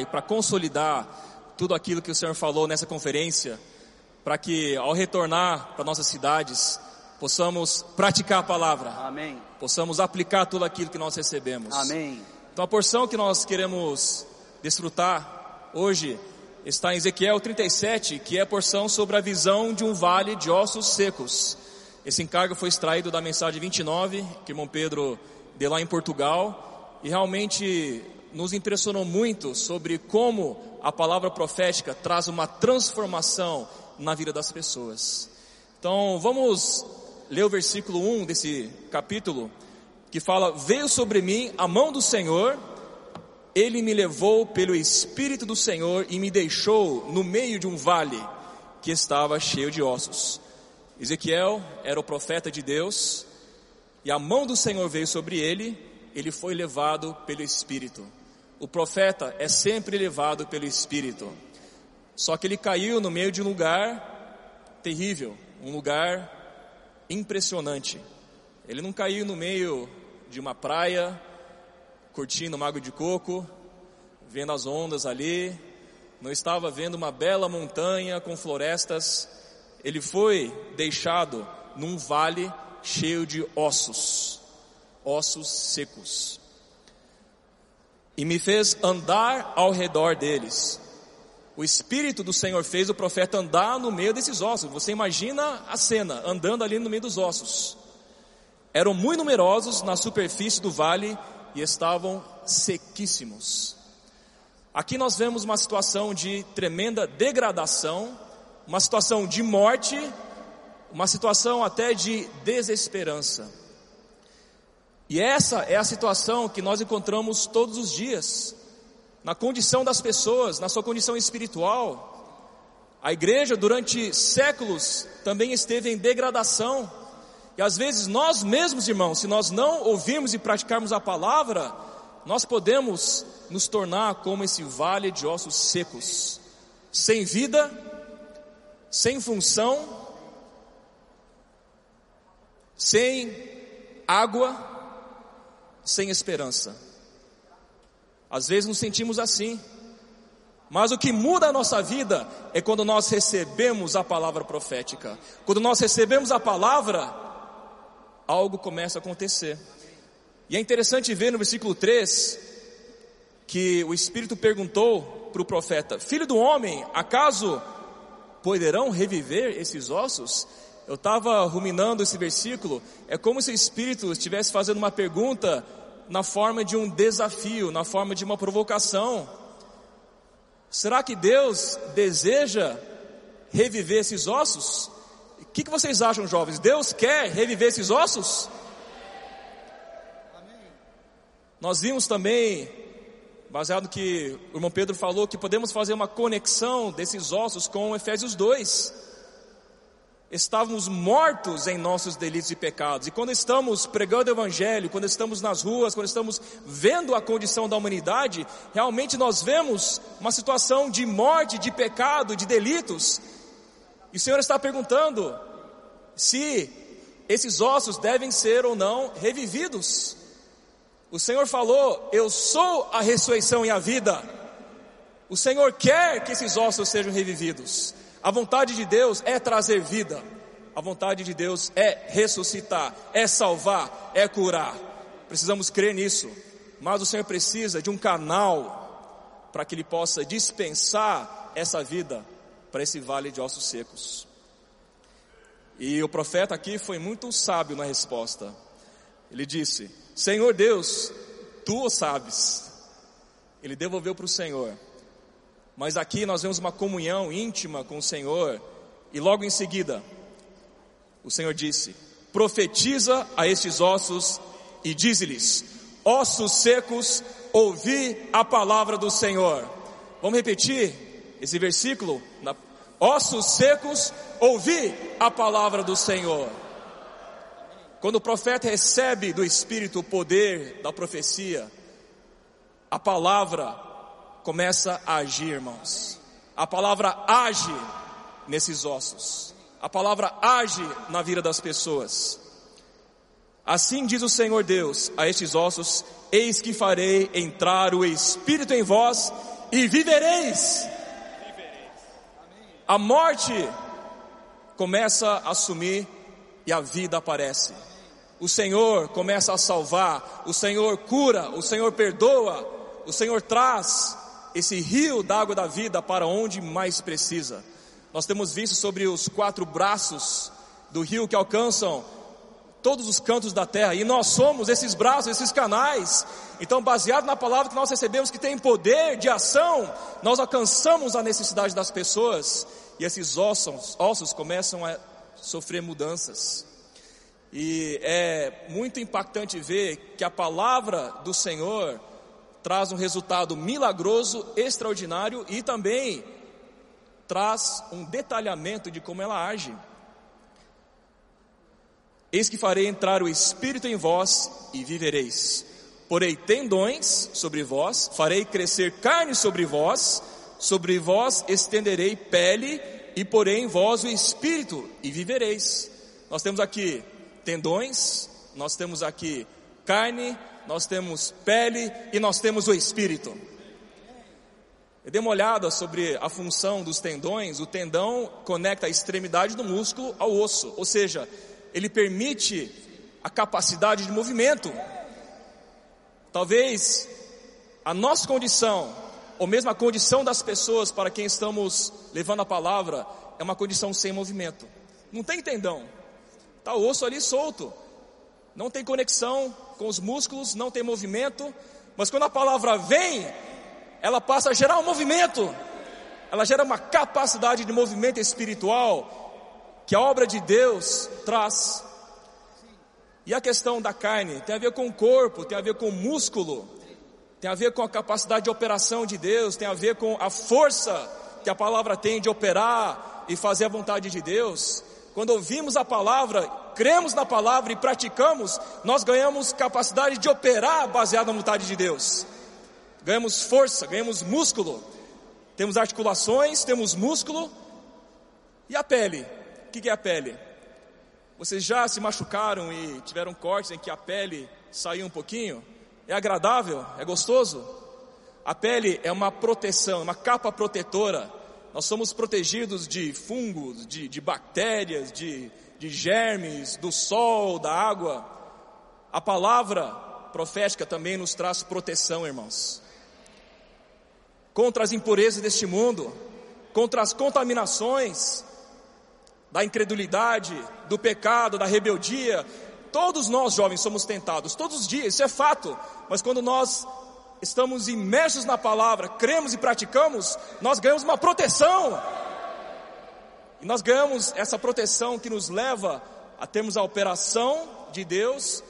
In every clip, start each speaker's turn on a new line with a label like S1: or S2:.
S1: e para consolidar tudo aquilo que o Senhor falou nessa conferência, para que ao retornar para nossas cidades, possamos praticar a palavra.
S2: Amém.
S1: Possamos aplicar tudo aquilo que nós recebemos.
S2: Amém.
S1: Então a porção que nós queremos desfrutar hoje está em Ezequiel 37, que é a porção sobre a visão de um vale de ossos secos. Esse encargo foi extraído da mensagem 29, que irmão Pedro deu lá em Portugal, e realmente nos impressionou muito sobre como a palavra profética traz uma transformação na vida das pessoas. Então, vamos ler o versículo 1 desse capítulo, que fala: Veio sobre mim a mão do Senhor, ele me levou pelo Espírito do Senhor e me deixou no meio de um vale que estava cheio de ossos. Ezequiel era o profeta de Deus, e a mão do Senhor veio sobre ele, ele foi levado pelo Espírito. O profeta é sempre levado pelo Espírito. Só que ele caiu no meio de um lugar terrível, um lugar impressionante. Ele não caiu no meio de uma praia, curtindo água de coco, vendo as ondas ali, não estava vendo uma bela montanha com florestas. Ele foi deixado num vale cheio de ossos, ossos secos. E me fez andar ao redor deles. O Espírito do Senhor fez o profeta andar no meio desses ossos. Você imagina a cena, andando ali no meio dos ossos. Eram muito numerosos na superfície do vale e estavam sequíssimos. Aqui nós vemos uma situação de tremenda degradação, uma situação de morte uma situação até de desesperança. E essa é a situação que nós encontramos todos os dias, na condição das pessoas, na sua condição espiritual. A igreja durante séculos também esteve em degradação. E às vezes nós mesmos, irmãos, se nós não ouvirmos e praticarmos a palavra, nós podemos nos tornar como esse vale de ossos secos, sem vida, sem função, sem água, sem esperança. Às vezes nos sentimos assim. Mas o que muda a nossa vida é quando nós recebemos a palavra profética. Quando nós recebemos a palavra, algo começa a acontecer. E é interessante ver no versículo 3 que o Espírito perguntou para o profeta: Filho do homem, acaso poderão reviver esses ossos? Eu estava ruminando esse versículo, é como se o Espírito estivesse fazendo uma pergunta na forma de um desafio, na forma de uma provocação. Será que Deus deseja reviver esses ossos? O que, que vocês acham, jovens? Deus quer reviver esses ossos? Nós vimos também, baseado no que o irmão Pedro falou, que podemos fazer uma conexão desses ossos com Efésios 2 estávamos mortos em nossos delitos e pecados. E quando estamos pregando o Evangelho, quando estamos nas ruas, quando estamos vendo a condição da humanidade, realmente nós vemos uma situação de morte, de pecado, de delitos. E o Senhor está perguntando se esses ossos devem ser ou não revividos. O Senhor falou: Eu sou a ressurreição e a vida. O Senhor quer que esses ossos sejam revividos. A vontade de Deus é trazer vida. A vontade de Deus é ressuscitar, é salvar, é curar. Precisamos crer nisso. Mas o Senhor precisa de um canal para que Ele possa dispensar essa vida para esse vale de ossos secos. E o profeta aqui foi muito sábio na resposta. Ele disse: Senhor Deus, tu o sabes. Ele devolveu para o Senhor. Mas aqui nós vemos uma comunhão íntima com o Senhor, e logo em seguida, o Senhor disse: Profetiza a estes ossos e dize-lhes: Ossos secos, ouvi a palavra do Senhor. Vamos repetir esse versículo? Na... Ossos secos, ouvi a palavra do Senhor. Quando o profeta recebe do Espírito o poder da profecia, a palavra começa a agir, irmãos. A palavra age nesses ossos. A palavra age na vida das pessoas. Assim diz o Senhor Deus a estes ossos: Eis que farei entrar o Espírito em vós e vivereis. A morte começa a sumir e a vida aparece. O Senhor começa a salvar, o Senhor cura, o Senhor perdoa, o Senhor traz esse rio d'água da vida para onde mais precisa. Nós temos visto sobre os quatro braços do rio que alcançam todos os cantos da terra, e nós somos esses braços, esses canais. Então, baseado na palavra que nós recebemos, que tem poder de ação, nós alcançamos a necessidade das pessoas, e esses ossos, ossos começam a sofrer mudanças. E é muito impactante ver que a palavra do Senhor traz um resultado milagroso, extraordinário e também traz um detalhamento de como ela age. Eis que farei entrar o Espírito em vós e vivereis. Porei tendões sobre vós, farei crescer carne sobre vós, sobre vós estenderei pele e porei em vós o Espírito e vivereis. Nós temos aqui tendões, nós temos aqui carne, nós temos pele e nós temos o Espírito. Eu dei uma olhada sobre a função dos tendões. O tendão conecta a extremidade do músculo ao osso, ou seja, ele permite a capacidade de movimento. Talvez a nossa condição, ou mesmo a condição das pessoas para quem estamos levando a palavra, é uma condição sem movimento. Não tem tendão, está o osso ali solto, não tem conexão com os músculos, não tem movimento, mas quando a palavra vem, ela passa a gerar um movimento, ela gera uma capacidade de movimento espiritual que a obra de Deus traz. E a questão da carne tem a ver com o corpo, tem a ver com o músculo, tem a ver com a capacidade de operação de Deus, tem a ver com a força que a palavra tem de operar e fazer a vontade de Deus. Quando ouvimos a palavra, cremos na palavra e praticamos, nós ganhamos capacidade de operar baseado na vontade de Deus ganhamos força, ganhamos músculo, temos articulações, temos músculo, e a pele? O que é a pele? Vocês já se machucaram e tiveram cortes em que a pele saiu um pouquinho? É agradável? É gostoso? A pele é uma proteção, uma capa protetora. Nós somos protegidos de fungos, de, de bactérias, de, de germes, do sol, da água. A palavra profética também nos traz proteção, irmãos contra as impurezas deste mundo, contra as contaminações da incredulidade, do pecado, da rebeldia. Todos nós, jovens, somos tentados, todos os dias, isso é fato. Mas quando nós estamos imersos na palavra, cremos e praticamos, nós ganhamos uma proteção. E nós ganhamos essa proteção que nos leva a termos a operação de Deus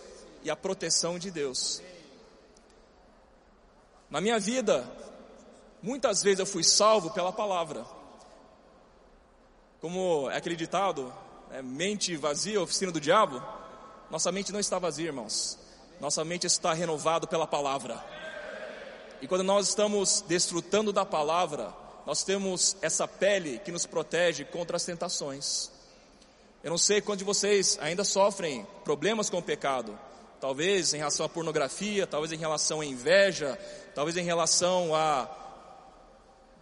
S1: e a proteção de Deus. Na minha vida, Muitas vezes eu fui salvo pela palavra. Como é acreditado, é, mente vazia, oficina do diabo. Nossa mente não está vazia, irmãos. Nossa mente está renovada pela palavra. E quando nós estamos desfrutando da palavra, nós temos essa pele que nos protege contra as tentações. Eu não sei quantos de vocês ainda sofrem problemas com o pecado. Talvez em relação à pornografia, talvez em relação à inveja, talvez em relação a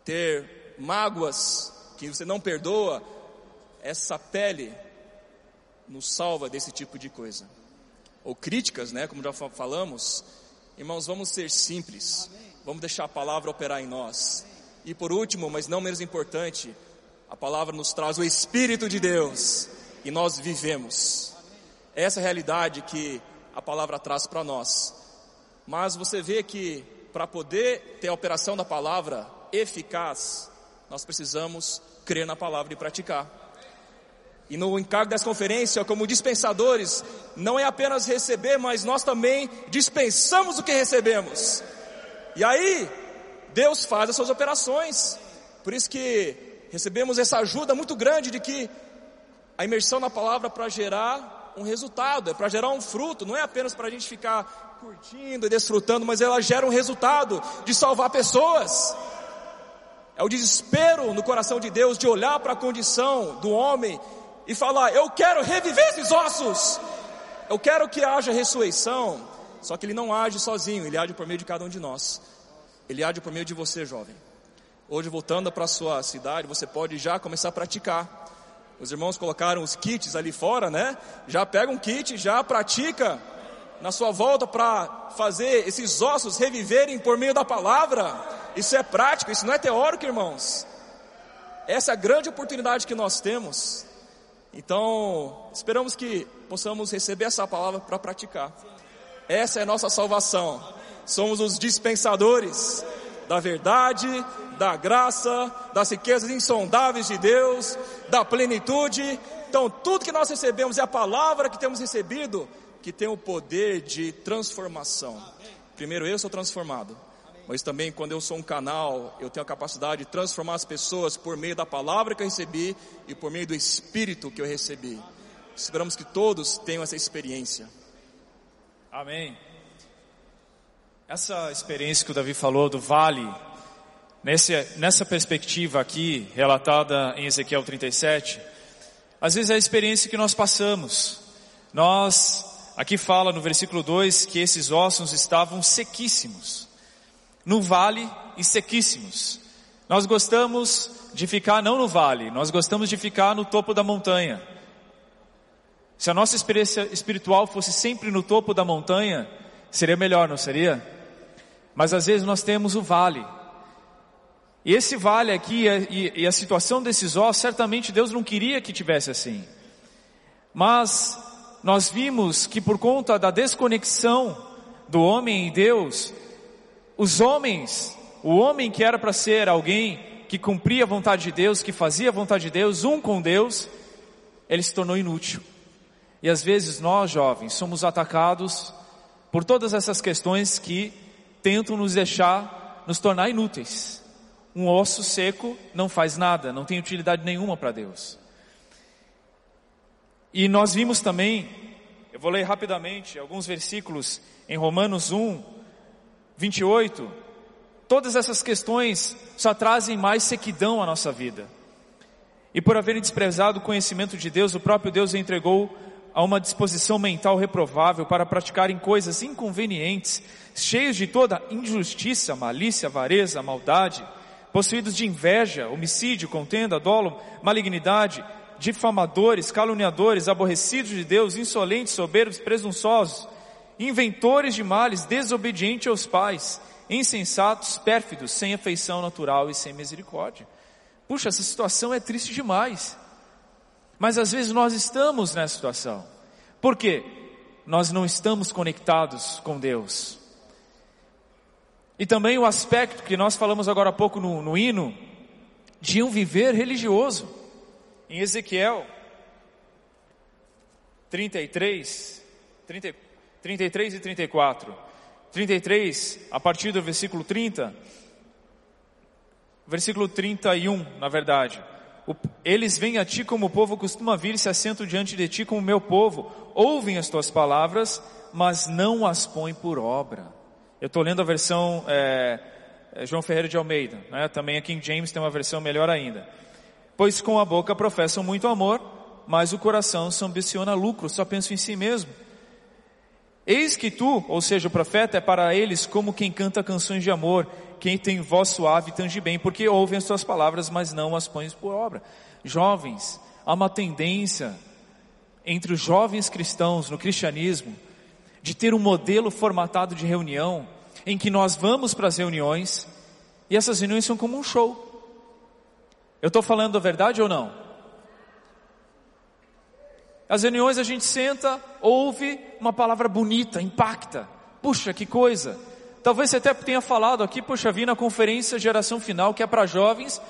S1: ter mágoas que você não perdoa, essa pele nos salva desse tipo de coisa. Ou críticas, né, como já falamos. Irmãos, vamos ser simples. Vamos deixar a palavra operar em nós. E por último, mas não menos importante, a palavra nos traz o Espírito de Deus e nós vivemos. Essa é a realidade que a palavra traz para nós. Mas você vê que para poder ter a operação da palavra, eficaz, nós precisamos crer na palavra e praticar. E no encargo dessa conferência, como dispensadores, não é apenas receber, mas nós também dispensamos o que recebemos. E aí, Deus faz as suas operações. Por isso que recebemos essa ajuda muito grande de que a imersão na palavra para gerar um resultado, é para gerar um fruto, não é apenas para a gente ficar curtindo e desfrutando, mas ela gera um resultado de salvar pessoas. É o desespero no coração de Deus de olhar para a condição do homem e falar: Eu quero reviver esses ossos. eu quero que haja ressurreição, só que ele não age sozinho, ele age por meio de cada um de nós. Ele age por meio de você, jovem. Hoje, voltando para a sua cidade, você pode já começar a praticar. Os irmãos colocaram os kits ali fora, né? Já pega um kit, já pratica na sua volta para fazer esses ossos reviverem por meio da palavra. Isso é prático, isso não é teórico, irmãos. Essa é a grande oportunidade que nós temos. Então, esperamos que possamos receber essa palavra para praticar. Essa é a nossa salvação. Somos os dispensadores da verdade, da graça, das riquezas insondáveis de Deus, da plenitude. Então, tudo que nós recebemos é a palavra que temos recebido que tem o poder de transformação. Primeiro eu sou transformado, mas também quando eu sou um canal, eu tenho a capacidade de transformar as pessoas por meio da palavra que eu recebi e por meio do Espírito que eu recebi. Esperamos que todos tenham essa experiência.
S2: Amém. Essa experiência que o Davi falou do vale, nesse, nessa perspectiva aqui, relatada em Ezequiel 37, às vezes é a experiência que nós passamos. Nós, aqui fala no versículo 2 que esses ossos estavam sequíssimos, no vale e sequíssimos. Nós gostamos de ficar não no vale, nós gostamos de ficar no topo da montanha. Se a nossa experiência espiritual fosse sempre no topo da montanha, seria melhor, não seria? Mas às vezes nós temos o vale. E esse vale aqui e, a situação desses ossos, certamente Deus não queria que tivesse assim. Mas nós vimos que por conta da desconexão do homem e Deus, os homens, o homem que era para ser alguém que cumpria a vontade de Deus, que fazia a vontade de Deus, um com Deus, ele se tornou inútil. E às vezes nós, jovens, somos atacados por todas essas questões que tentam nos deixar, nos tornar inúteis. Um osso seco não faz nada, não tem utilidade nenhuma para Deus. E nós vimos também, eu vou ler rapidamente alguns versículos em Romanos 1, 28. Todas essas questões só trazem mais sequidão à nossa vida. E por haverem desprezado o conhecimento de Deus, o próprio Deus entregou a uma disposição mental reprovável para praticarem coisas inconvenientes, cheios de toda injustiça, malícia, avareza, maldade, possuídos de inveja, homicídio, contenda, dolo, malignidade, difamadores, caluniadores, aborrecidos de Deus, insolentes, soberbos, presunçosos, inventores de males, desobedientes aos pais, insensatos, pérfidos, sem afeição natural e sem misericórdia. Puxa, essa situação é triste demais. Mas às vezes nós estamos nessa situação. Por quê? Nós não estamos conectados com Deus. E também o aspecto que nós falamos agora há pouco no, no hino, de um viver religioso. Em Ezequiel 33, 30, 33 e 34. 33, a partir do versículo 30, versículo 31, na verdade eles vêm a ti como o povo costuma vir e se assentam diante de ti como meu povo, ouvem as tuas palavras, mas não as põem por obra. Eu estou lendo a versão é, é, João Ferreira de Almeida, né? também a King James tem uma versão melhor ainda. Pois com a boca professam muito amor, mas o coração se ambiciona lucro, só pensa em si mesmo. Eis que tu, ou seja, o profeta, é para eles como quem canta canções de amor, quem tem voz suave tange bem, porque ouvem as tuas palavras, mas não as pões por obra. Jovens, há uma tendência entre os jovens cristãos no cristianismo de ter um modelo formatado de reunião em que nós vamos para as reuniões e essas reuniões são como um show. Eu estou falando a verdade ou não? As reuniões a gente senta, ouve uma palavra bonita, impacta. Puxa, que coisa. Talvez você até tenha falado aqui, puxa, vi na conferência Geração Final, que é para jovens,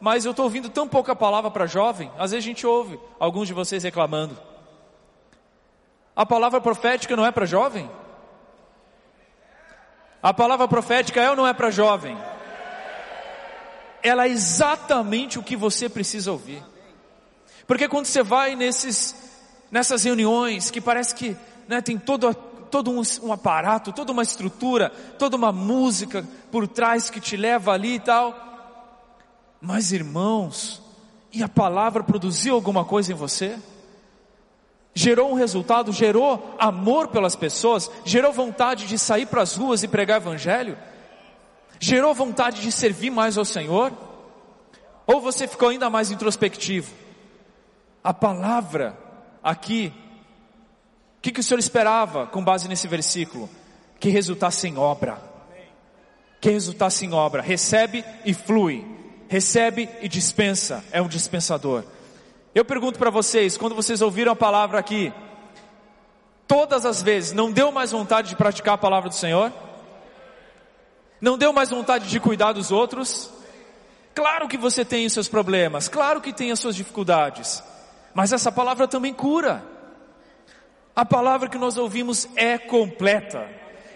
S2: mas eu estou ouvindo tão pouca palavra para jovem, às vezes a gente ouve alguns de vocês reclamando. A palavra profética não é para jovem? A palavra profética é ou não é para jovem? Ela é exatamente o que você precisa ouvir. Porque quando você vai nesses nessas reuniões que parece que né, tem todo, todo um, um aparato, toda uma estrutura, toda uma música por trás que te leva ali e tal. Mas irmãos, e a palavra produziu alguma coisa em você? gerou um resultado, gerou amor pelas pessoas, gerou vontade de sair para as ruas e pregar evangelho, gerou vontade de servir mais ao Senhor, ou você ficou ainda mais introspectivo? A palavra aqui, o que, que o Senhor esperava com base nesse versículo? Que resultasse em obra. Que resultasse em obra. Recebe e flui. Recebe e dispensa. É um dispensador. Eu pergunto para vocês, quando vocês ouviram a palavra aqui, todas as vezes, não deu mais vontade de praticar a palavra do Senhor? Não deu mais vontade de cuidar dos outros? Claro que você tem os seus problemas, claro que tem as suas dificuldades, mas essa palavra também cura. A palavra que nós ouvimos é completa,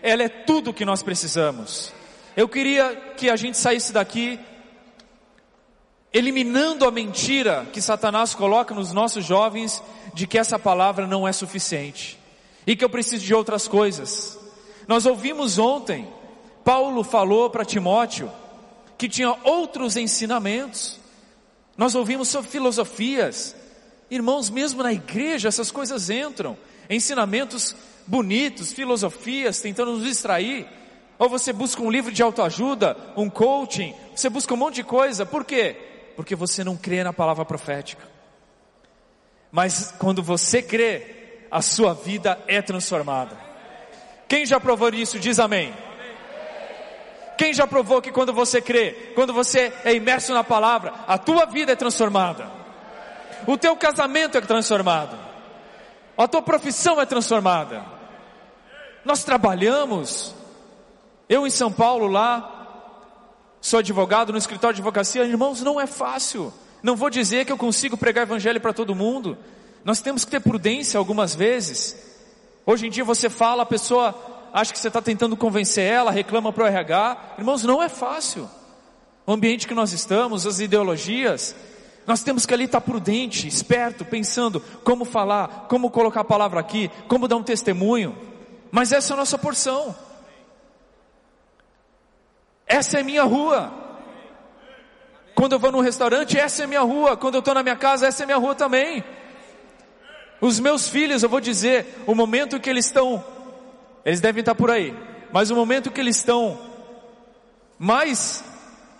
S2: ela é tudo o que nós precisamos. Eu queria que a gente saísse daqui eliminando a mentira que Satanás coloca nos nossos jovens de que essa palavra não é suficiente e que eu preciso de outras coisas. Nós ouvimos ontem, Paulo falou para Timóteo que tinha outros ensinamentos. Nós ouvimos sobre filosofias. Irmãos, mesmo na igreja essas coisas entram. Ensinamentos bonitos, filosofias, tentando nos distrair. Ou você busca um livro de autoajuda, um coaching, você busca um monte de coisa. Por quê? porque você não crê na palavra profética. Mas quando você crê, a sua vida é transformada. Quem já provou isso, diz amém. Quem já provou que quando você crê, quando você é imerso na palavra, a tua vida é transformada. O teu casamento é transformado. A tua profissão é transformada. Nós trabalhamos. Eu em São Paulo lá, sou advogado no escritório de advocacia, irmãos, não é fácil. Não vou dizer que eu consigo pregar evangelho para todo mundo. Nós temos que ter prudência algumas vezes. Hoje em dia você fala, a pessoa acha que você está tentando convencer ela, reclama para o RH. Irmãos, não é fácil. O ambiente que nós estamos, as ideologias, nós temos que ali estar prudente, esperto, pensando como falar, como colocar a palavra aqui, como dar um testemunho. Mas essa é a nossa porção. Essa é minha rua. Quando eu vou num restaurante, essa é minha rua. Quando eu estou na minha casa, essa é minha rua também. Os meus filhos, eu vou dizer, o momento que eles estão, eles devem estar por aí, mas o momento que eles estão mais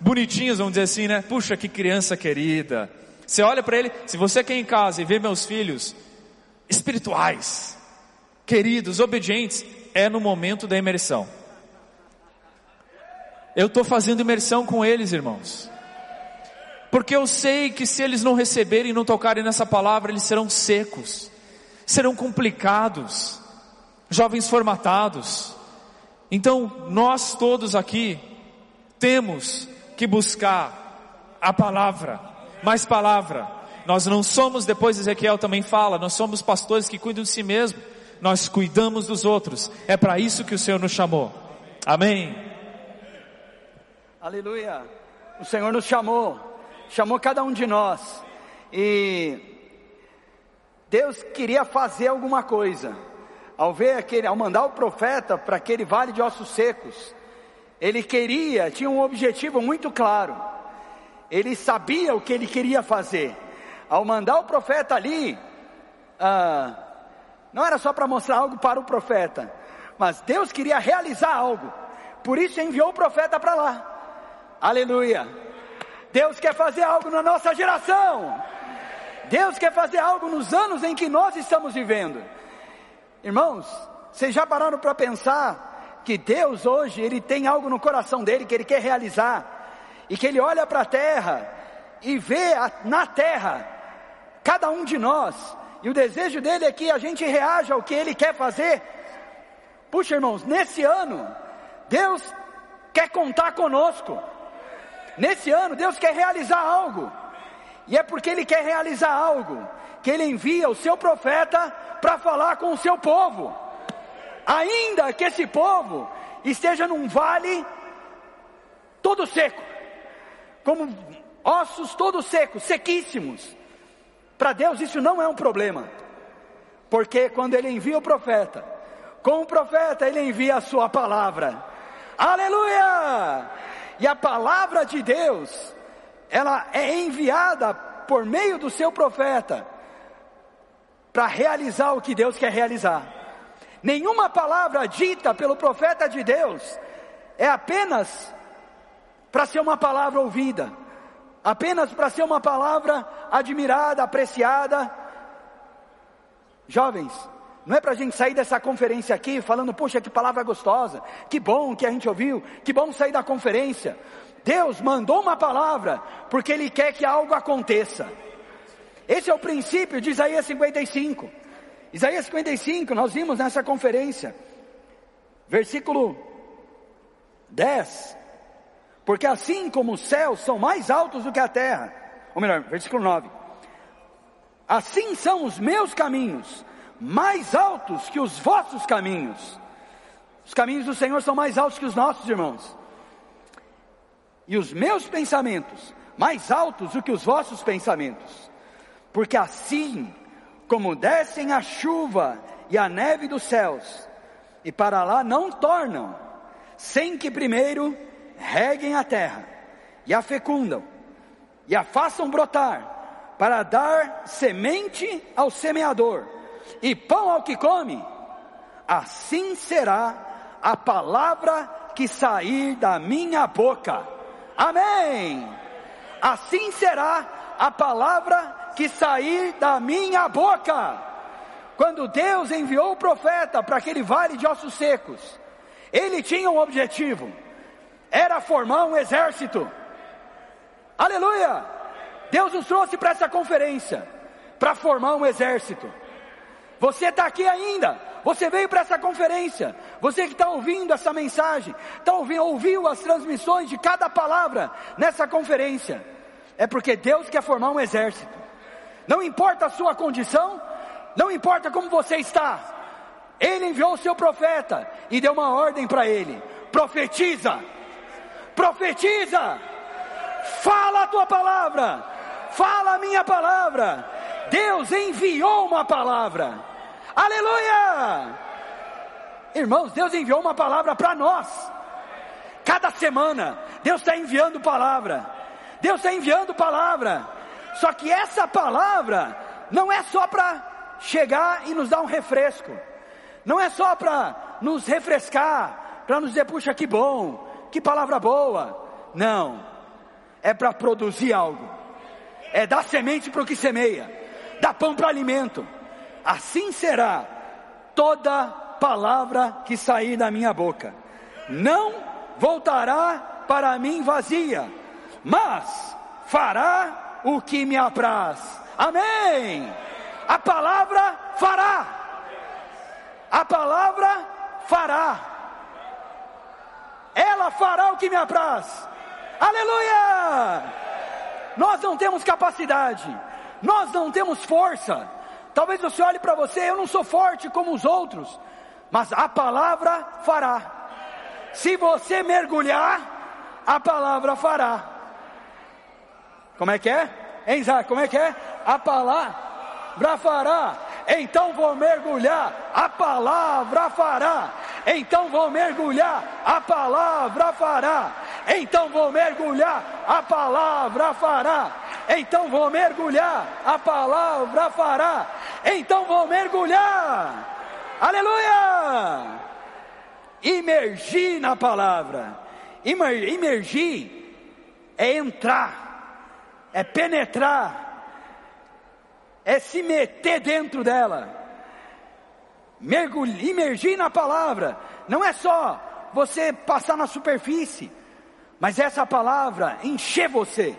S2: bonitinhos, vamos dizer assim, né? Puxa, que criança querida. Você olha para ele, se você quer em casa e vê meus filhos espirituais, queridos, obedientes, é no momento da imersão. Eu estou fazendo imersão com eles, irmãos. Porque eu sei que se eles não receberem e não tocarem nessa palavra, eles serão secos, serão complicados, jovens formatados. Então, nós todos aqui temos que buscar a palavra, mais palavra. Nós não somos, depois Ezequiel também fala, nós somos pastores que cuidam de si mesmo, nós cuidamos dos outros. É para isso que o Senhor nos chamou. Amém.
S3: Aleluia. O Senhor nos chamou, chamou cada um de nós. E Deus queria fazer alguma coisa. Ao ver aquele, ao mandar o profeta para aquele vale de ossos secos, ele queria, tinha um objetivo muito claro. Ele sabia o que ele queria fazer. Ao mandar o profeta ali, ah, não era só para mostrar algo para o profeta, mas Deus queria realizar algo. Por isso enviou o profeta para lá. Aleluia. Deus quer fazer algo na nossa geração. Deus quer fazer algo nos anos em que nós estamos vivendo. Irmãos, vocês já pararam para pensar que Deus hoje, Ele tem algo no coração dele que Ele quer realizar, e que Ele olha para a terra e vê a, na terra cada um de nós, e o desejo dele é que a gente reaja ao que Ele quer fazer. Puxa, irmãos, nesse ano, Deus quer contar conosco. Nesse ano, Deus quer realizar algo. E é porque Ele quer realizar algo que Ele envia o seu profeta para falar com o seu povo. Ainda que esse povo esteja num vale todo seco, como ossos todos secos, sequíssimos. Para Deus isso não é um problema, porque quando Ele envia o profeta, com o profeta Ele envia a sua palavra. Aleluia! E a palavra de Deus, ela é enviada por meio do seu profeta para realizar o que Deus quer realizar. Nenhuma palavra dita pelo profeta de Deus é apenas para ser uma palavra ouvida, apenas para ser uma palavra admirada, apreciada. Jovens, não é para a gente sair dessa conferência aqui falando, poxa, que palavra gostosa, que bom que a gente ouviu, que bom sair da conferência. Deus mandou uma palavra porque Ele quer que algo aconteça. Esse é o princípio de Isaías 55. Isaías 55, nós vimos nessa conferência, versículo 10. Porque assim como os céus são mais altos do que a terra, ou melhor, versículo 9. Assim são os meus caminhos, mais altos que os vossos caminhos. Os caminhos do Senhor são mais altos que os nossos, irmãos. E os meus pensamentos, mais altos do que os vossos pensamentos. Porque assim como descem a chuva e a neve dos céus, e para lá não tornam, sem que primeiro reguem a terra, e a fecundam, e a façam brotar, para dar semente ao semeador, e pão ao que come, assim será a palavra que sair da minha boca. Amém! Assim será a palavra que sair da minha boca. Quando Deus enviou o profeta para aquele vale de ossos secos, ele tinha um objetivo: era formar um exército. Aleluia! Deus nos trouxe para essa conferência para formar um exército. Você está aqui ainda, você veio para essa conferência, você que está ouvindo essa mensagem, tá ouvindo, ouviu as transmissões de cada palavra nessa conferência, é porque Deus quer formar um exército. Não importa a sua condição, não importa como você está, Ele enviou o seu profeta e deu uma ordem para ele: profetiza, profetiza, fala a tua palavra, fala a minha palavra Deus enviou uma palavra. Aleluia! Irmãos, Deus enviou uma palavra para nós. Cada semana, Deus está enviando palavra. Deus está enviando palavra. Só que essa palavra não é só para chegar e nos dar um refresco. Não é só para nos refrescar, para nos dizer, puxa, que bom, que palavra boa. Não. É para produzir algo. É dar semente para o que semeia dá pão para alimento. Assim será toda palavra que sair da minha boca. Não voltará para mim vazia, mas fará o que me apraz. Amém. A palavra fará. A palavra fará. Ela fará o que me apraz. Aleluia! Nós não temos capacidade, nós não temos força. Talvez você olhe para você, eu não sou forte como os outros, mas a palavra fará. Se você mergulhar, a palavra fará. Como é que é? Hein, Isaac, como é que é? A palavra fará. Então vou mergulhar, a palavra fará. Então vou mergulhar, a palavra fará. Então vou mergulhar, a palavra fará. Então vou mergulhar, a palavra fará. Então vou mergulhar. Aleluia! Imergir na palavra. Imergir é entrar, é penetrar, é se meter dentro dela. Mergulhar, imergir na palavra. Não é só você passar na superfície, mas essa palavra encher você.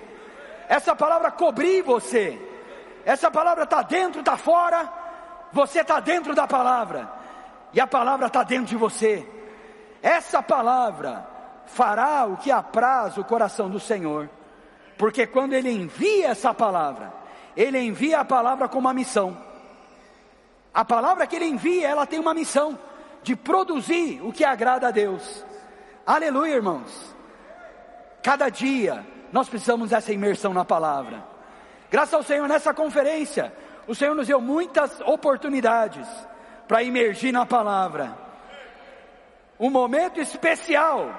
S3: Essa palavra cobrir você, essa palavra está dentro, está fora, você está dentro da palavra, e a palavra está dentro de você. Essa palavra fará o que apraz o coração do Senhor, porque quando Ele envia essa palavra, Ele envia a palavra com uma missão. A palavra que Ele envia, ela tem uma missão de produzir o que agrada a Deus. Aleluia, irmãos. Cada dia nós precisamos dessa imersão na palavra. Graças ao Senhor, nessa conferência, o Senhor nos deu muitas oportunidades para imergir na palavra. Um momento especial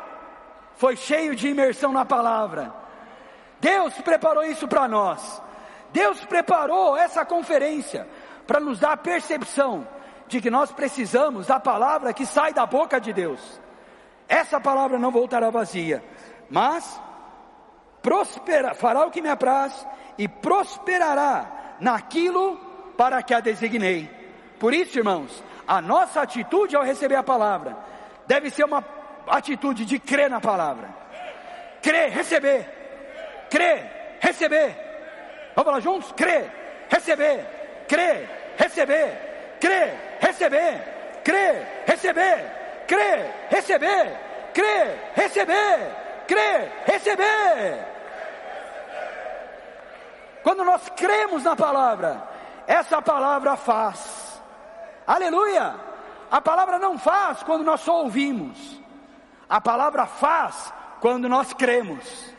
S3: foi cheio de imersão na palavra. Deus preparou isso para nós. Deus preparou essa conferência para nos dar a percepção de que nós precisamos da palavra que sai da boca de Deus. Essa palavra não voltará vazia, mas prospera, fará o que me apraz e prosperará naquilo para que a designei. Por isso, irmãos, a nossa atitude ao receber a palavra deve ser uma atitude de crer na palavra. Crer, receber. Crer, receber. Vamos lá juntos? Crer, receber. Crer, receber. Crer, receber. Crer, receber. Crer, receber. Crer, receber. Crer, receber. Quando nós cremos na palavra, essa palavra faz. Aleluia! A palavra não faz quando nós só ouvimos. A palavra faz quando nós cremos.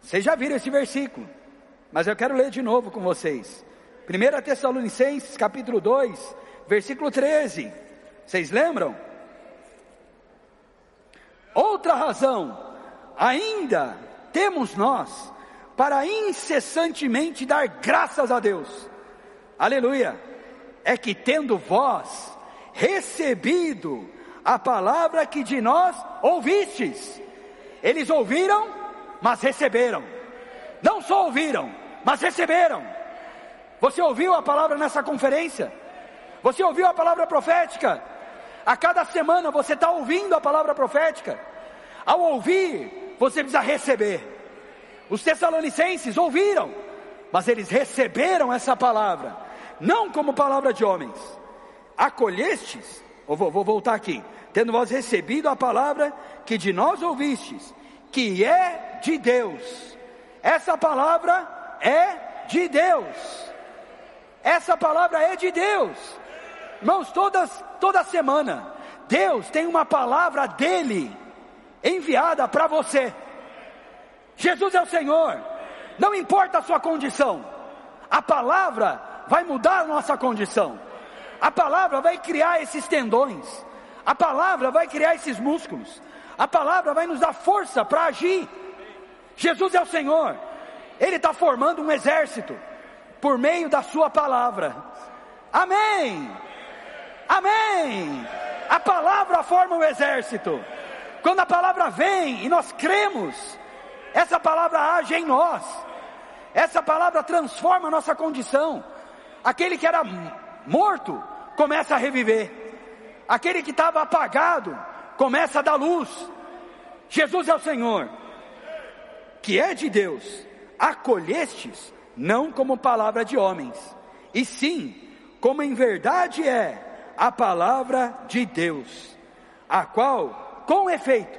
S3: Vocês já viram esse versículo, mas eu quero ler de novo com vocês. 1 Tessalonicenses, capítulo 2, versículo 13. Vocês lembram? Outra razão, ainda temos nós para incessantemente dar graças a Deus. Aleluia! É que tendo vós recebido a palavra que de nós ouvistes. Eles ouviram, mas receberam. Não só ouviram, mas receberam. Você ouviu a palavra nessa conferência? Você ouviu a palavra profética? A cada semana você está ouvindo a palavra profética. Ao ouvir, você precisa receber. Os Tessalonicenses ouviram, mas eles receberam essa palavra, não como palavra de homens. Acolhestes Vou, vou voltar aqui. Tendo vós recebido a palavra que de nós ouvistes, que é de Deus. Essa palavra é de Deus. Essa palavra é de Deus. Irmãos, todas, toda semana, Deus tem uma palavra dele enviada para você. Jesus é o Senhor. Não importa a sua condição. A palavra vai mudar a nossa condição. A palavra vai criar esses tendões. A palavra vai criar esses músculos. A palavra vai nos dar força para agir. Jesus é o Senhor. Ele está formando um exército por meio da Sua palavra. Amém. Amém. A palavra forma o exército. Quando a palavra vem e nós cremos, essa palavra age em nós. Essa palavra transforma a nossa condição. Aquele que era morto começa a reviver. Aquele que estava apagado começa a dar luz. Jesus é o Senhor, que é de Deus. Acolhestes não como palavra de homens, e sim como em verdade é a palavra de Deus, a qual, com efeito,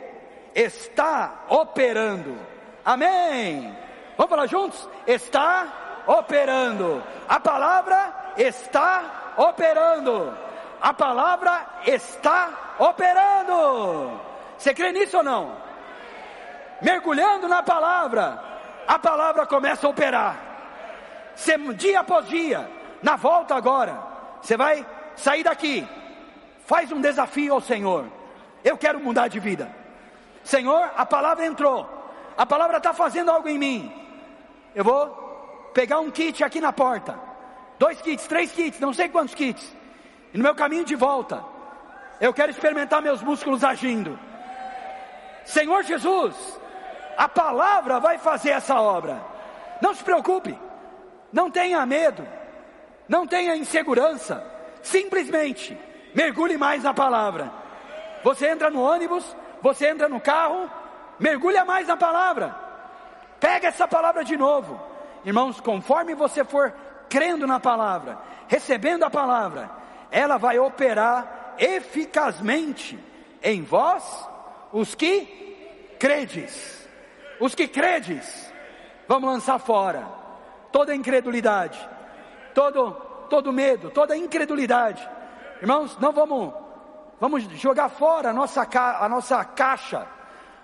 S3: está operando. Amém. Vamos falar juntos? Está operando. A palavra está operando. A palavra está operando. Você crê nisso ou não? Mergulhando na palavra, a palavra começa a operar. Dia após dia, na volta agora, você vai sair daqui. Faz um desafio ao Senhor. Eu quero mudar de vida. Senhor, a palavra entrou. A palavra está fazendo algo em mim. Eu vou pegar um kit aqui na porta dois kits, três kits, não sei quantos kits. E no meu caminho de volta, eu quero experimentar meus músculos agindo. Senhor Jesus, a palavra vai fazer essa obra. Não se preocupe, não tenha medo, não tenha insegurança. Simplesmente mergulhe mais na palavra. Você entra no ônibus, você entra no carro, mergulha mais na palavra. Pega essa palavra de novo. Irmãos, conforme você for crendo na palavra, recebendo a palavra, ela vai operar eficazmente em vós, os que credes. Os que credes, vamos lançar fora toda incredulidade, todo, todo medo, toda incredulidade. Irmãos, não vamos, vamos jogar fora a nossa, a nossa caixa,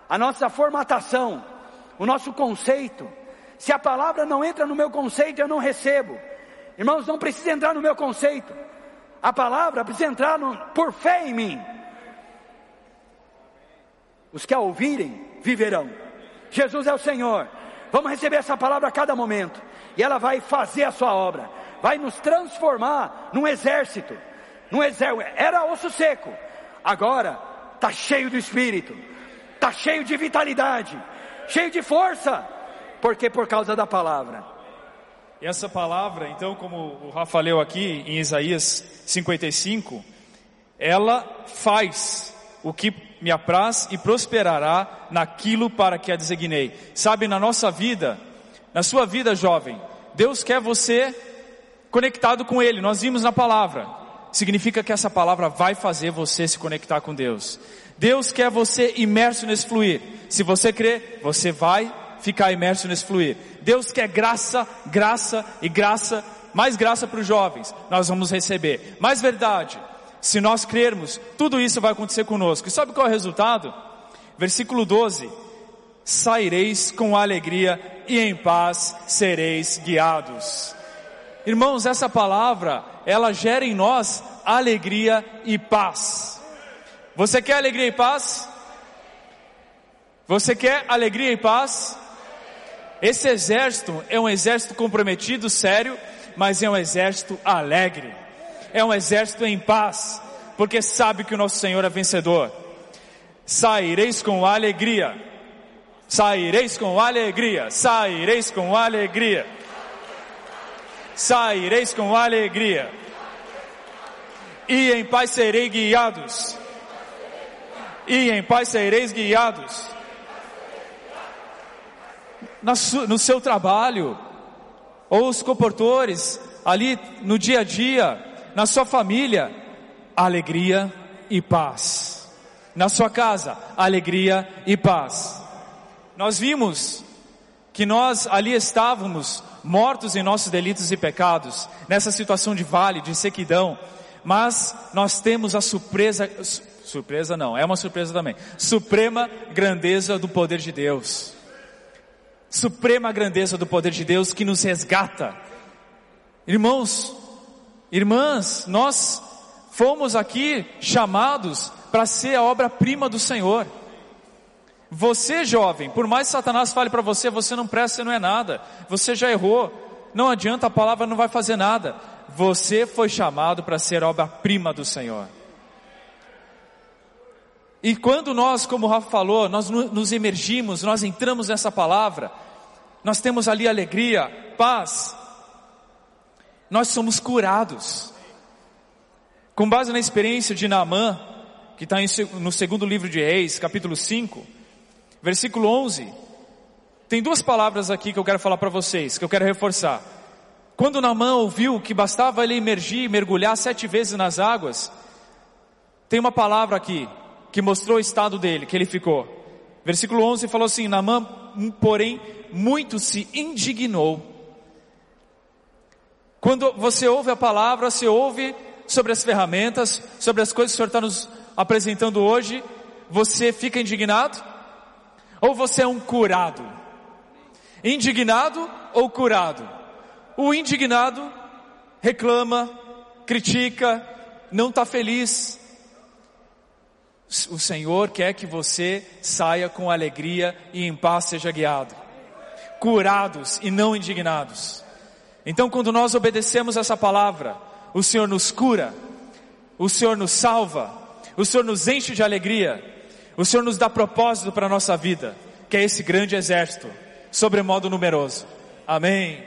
S3: a nossa formatação, o nosso conceito. Se a palavra não entra no meu conceito, eu não recebo. Irmãos, não precisa entrar no meu conceito. A palavra precisa entrar no, por fé em mim. Os que a ouvirem viverão. Jesus é o Senhor. Vamos receber essa palavra a cada momento. E ela vai fazer a sua obra. vai nos transformar num exército. Num exército. Era osso seco. Agora está cheio do Espírito, está cheio de vitalidade, cheio de força. Porque por causa da palavra.
S2: E essa palavra, então, como o Rafa leu aqui em Isaías 55, ela faz o que me apraz e prosperará naquilo para que a designei. Sabe, na nossa vida, na sua vida, jovem, Deus quer você conectado com Ele. Nós vimos na palavra. Significa que essa palavra vai fazer você se conectar com Deus. Deus quer você imerso nesse fluir. Se você crer, você vai ficar imerso nesse fluir. Deus quer graça, graça e graça, mais graça para os jovens. Nós vamos receber. Mais verdade, se nós crermos, tudo isso vai acontecer conosco. E sabe qual é o resultado? Versículo 12: Saireis com alegria e em paz sereis guiados. Irmãos, essa palavra, ela gera em nós alegria e paz. Você quer alegria e paz? Você quer alegria e paz? Esse exército é um exército comprometido, sério, mas é um exército alegre. É um exército em paz, porque sabe que o nosso Senhor é vencedor. Saireis com alegria. Saireis com alegria. Saireis com alegria. Saireis com alegria. E em paz serei guiados. E em paz sereis guiados no seu trabalho, ou os comportores, ali no dia a dia, na sua família, alegria e paz. Na sua casa, alegria e paz. Nós vimos que nós ali estávamos mortos em nossos delitos e pecados, nessa situação de vale, de sequidão, mas nós temos a surpresa, surpresa não, é uma surpresa também, suprema grandeza do poder de Deus suprema grandeza do poder de Deus que nos resgata. Irmãos, irmãs, nós fomos aqui chamados para ser a obra-prima do Senhor. Você, jovem, por mais que Satanás fale para você, você não presta, você não é nada, você já errou, não adianta, a palavra não vai fazer nada. Você foi chamado para ser obra-prima do Senhor. E quando nós, como o Rafa falou, nós nos emergimos, nós entramos nessa palavra, nós temos ali alegria, paz, nós somos curados. Com base na experiência de Naamã, que está no segundo livro de Reis, capítulo 5, versículo 11, tem duas palavras aqui que eu quero falar para vocês, que eu quero reforçar. Quando Naamã ouviu que bastava ele emergir, mergulhar sete vezes nas águas, tem uma palavra aqui, que mostrou o estado dele, que ele ficou. Versículo 11 falou assim: Namã, porém, muito se indignou. Quando você ouve a palavra, você ouve sobre as ferramentas, sobre as coisas que o Senhor está nos apresentando hoje, você fica indignado? Ou você é um curado? Indignado ou curado? O indignado reclama, critica, não está feliz, o Senhor quer que você saia com alegria e em paz seja guiado. Curados e não indignados. Então quando nós obedecemos essa palavra, o Senhor nos cura, o Senhor nos salva, o Senhor nos enche de alegria, o Senhor nos dá propósito para a nossa vida, que é esse grande exército, sobremodo numeroso. Amém.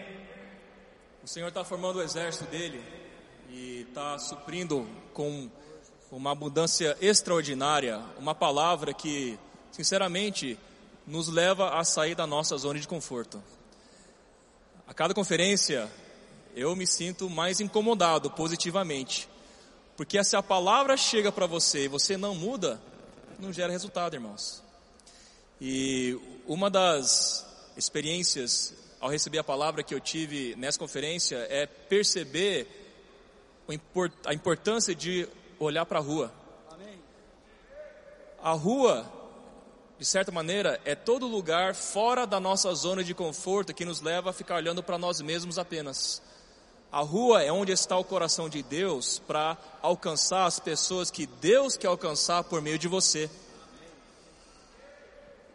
S1: O Senhor está formando o exército dele e está suprindo com uma abundância extraordinária, uma palavra que, sinceramente, nos leva a sair da nossa zona de conforto. A cada conferência, eu me sinto mais incomodado positivamente, porque se a palavra chega para você e você não muda, não gera resultado, irmãos. E uma das experiências ao receber a palavra que eu tive nessa conferência é perceber a importância de olhar para a rua. A rua, de certa maneira, é todo lugar fora da nossa zona de conforto que nos leva a ficar olhando para nós mesmos apenas. A rua é onde está o coração de Deus para alcançar as pessoas que Deus quer alcançar por meio de você.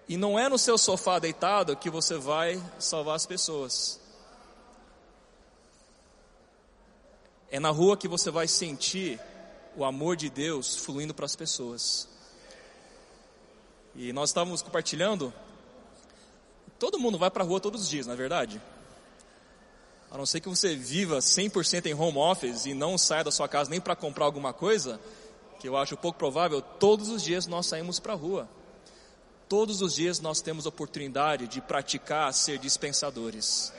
S1: E não é no seu sofá deitado que você vai salvar as pessoas. É na rua que você vai sentir o amor de Deus fluindo para as pessoas. E nós estávamos compartilhando. Todo mundo vai para a rua todos os dias, na é verdade? A não ser que você viva 100% em home office e não saia da sua casa nem para comprar alguma coisa, que eu acho pouco provável, todos os dias nós saímos para a rua. Todos os dias nós temos oportunidade de praticar ser dispensadores.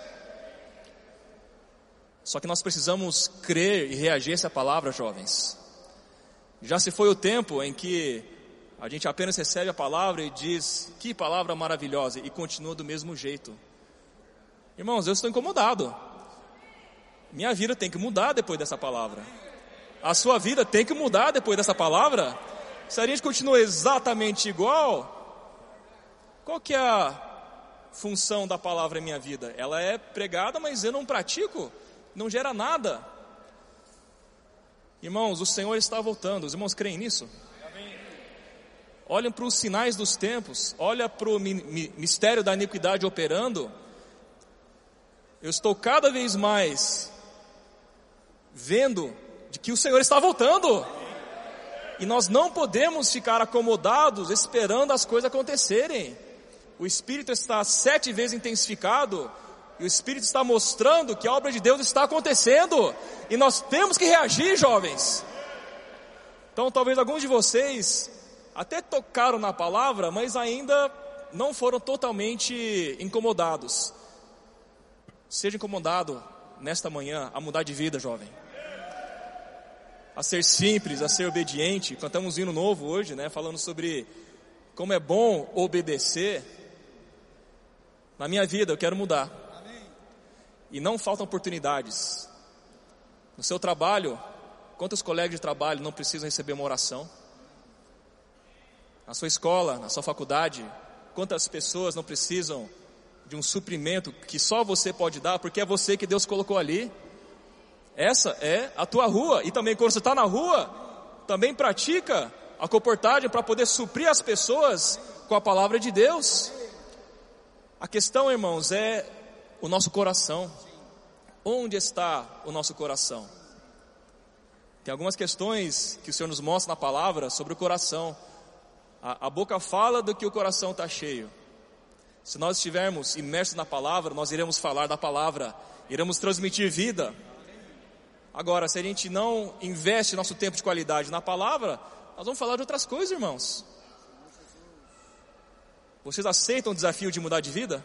S1: Só que nós precisamos crer e reagir a essa palavra, jovens. Já se foi o tempo em que a gente apenas recebe a palavra e diz, que palavra maravilhosa, e continua do mesmo jeito. Irmãos, eu estou incomodado. Minha vida tem que mudar depois dessa palavra. A sua vida tem que mudar depois dessa palavra. Se a gente continua exatamente igual, qual que é a função da palavra em minha vida? Ela é pregada, mas eu não pratico não gera nada. Irmãos, o Senhor está voltando. Os irmãos creem nisso? Olhem para os sinais dos tempos, olha para o mistério da iniquidade operando. Eu estou cada vez mais vendo de que o Senhor está voltando. E nós não podemos ficar acomodados esperando as coisas acontecerem. O Espírito está sete vezes intensificado e o Espírito está mostrando que a obra de Deus está acontecendo. E nós temos que reagir, jovens. Então, talvez alguns de vocês até tocaram na palavra, mas ainda não foram totalmente incomodados. Seja incomodado nesta manhã a mudar de vida, jovem. A ser simples, a ser obediente. Cantamos um hino novo hoje, né? Falando sobre como é bom obedecer. Na minha vida, eu quero mudar. E não faltam oportunidades. No seu trabalho, quantos colegas de trabalho não precisam receber uma oração? Na sua escola, na sua faculdade, quantas pessoas não precisam de um suprimento que só você pode dar, porque é você que Deus colocou ali? Essa é a tua rua. E também quando você está na rua, também pratica a comportagem para poder suprir as pessoas com a palavra de Deus. A questão, irmãos, é o nosso coração. Onde está o nosso coração? Tem algumas questões que o Senhor nos mostra na palavra sobre o coração. A, a boca fala do que o coração está cheio. Se nós estivermos imersos na palavra, nós iremos falar da palavra, iremos transmitir vida. Agora, se a gente não investe nosso tempo de qualidade na palavra, nós vamos falar de outras coisas, irmãos. Vocês aceitam o desafio de mudar de vida?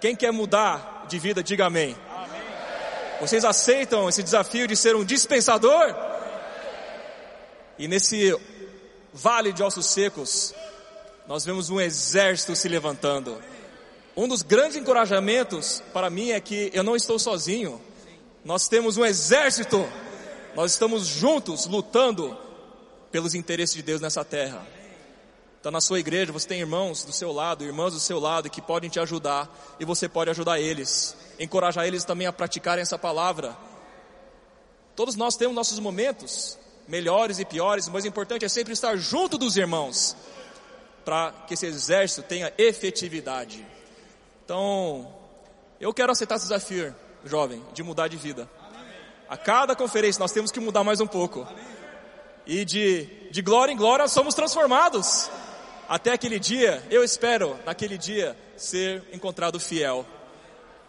S1: Quem quer mudar de vida, diga amém. amém. Vocês aceitam esse desafio de ser um dispensador? E nesse vale de ossos secos, nós vemos um exército se levantando. Um dos grandes encorajamentos para mim é que eu não estou sozinho. Nós temos um exército. Nós estamos juntos lutando pelos interesses de Deus nessa terra está na sua igreja, você tem irmãos do seu lado, irmãs do seu lado que podem te ajudar e você pode ajudar eles, encorajar eles também a praticarem essa palavra. Todos nós temos nossos momentos, melhores e piores, mas o importante é sempre estar junto dos irmãos, para que esse exército tenha efetividade. Então, eu quero aceitar esse desafio, jovem, de mudar de vida. A cada conferência nós temos que mudar mais um pouco. E de, de glória em glória somos transformados até aquele dia, eu espero, naquele dia, ser encontrado fiel,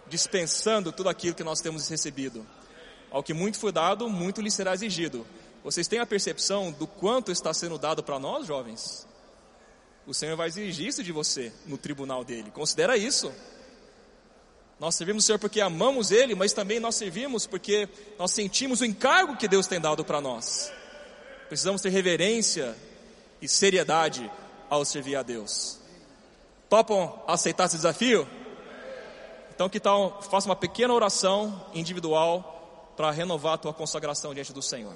S1: dispensando tudo aquilo que nós temos recebido. Ao que muito foi dado, muito lhe será exigido. Vocês têm a percepção do quanto está sendo dado para nós, jovens? O Senhor vai exigir isso de você no tribunal dele. Considera isso. Nós servimos o Senhor porque amamos Ele, mas também nós servimos porque nós sentimos o encargo que Deus tem dado para nós. Precisamos ter reverência e seriedade ao servir a Deus. Topam aceitar esse desafio? Então, que tal faça uma pequena oração individual para renovar a tua consagração diante do Senhor?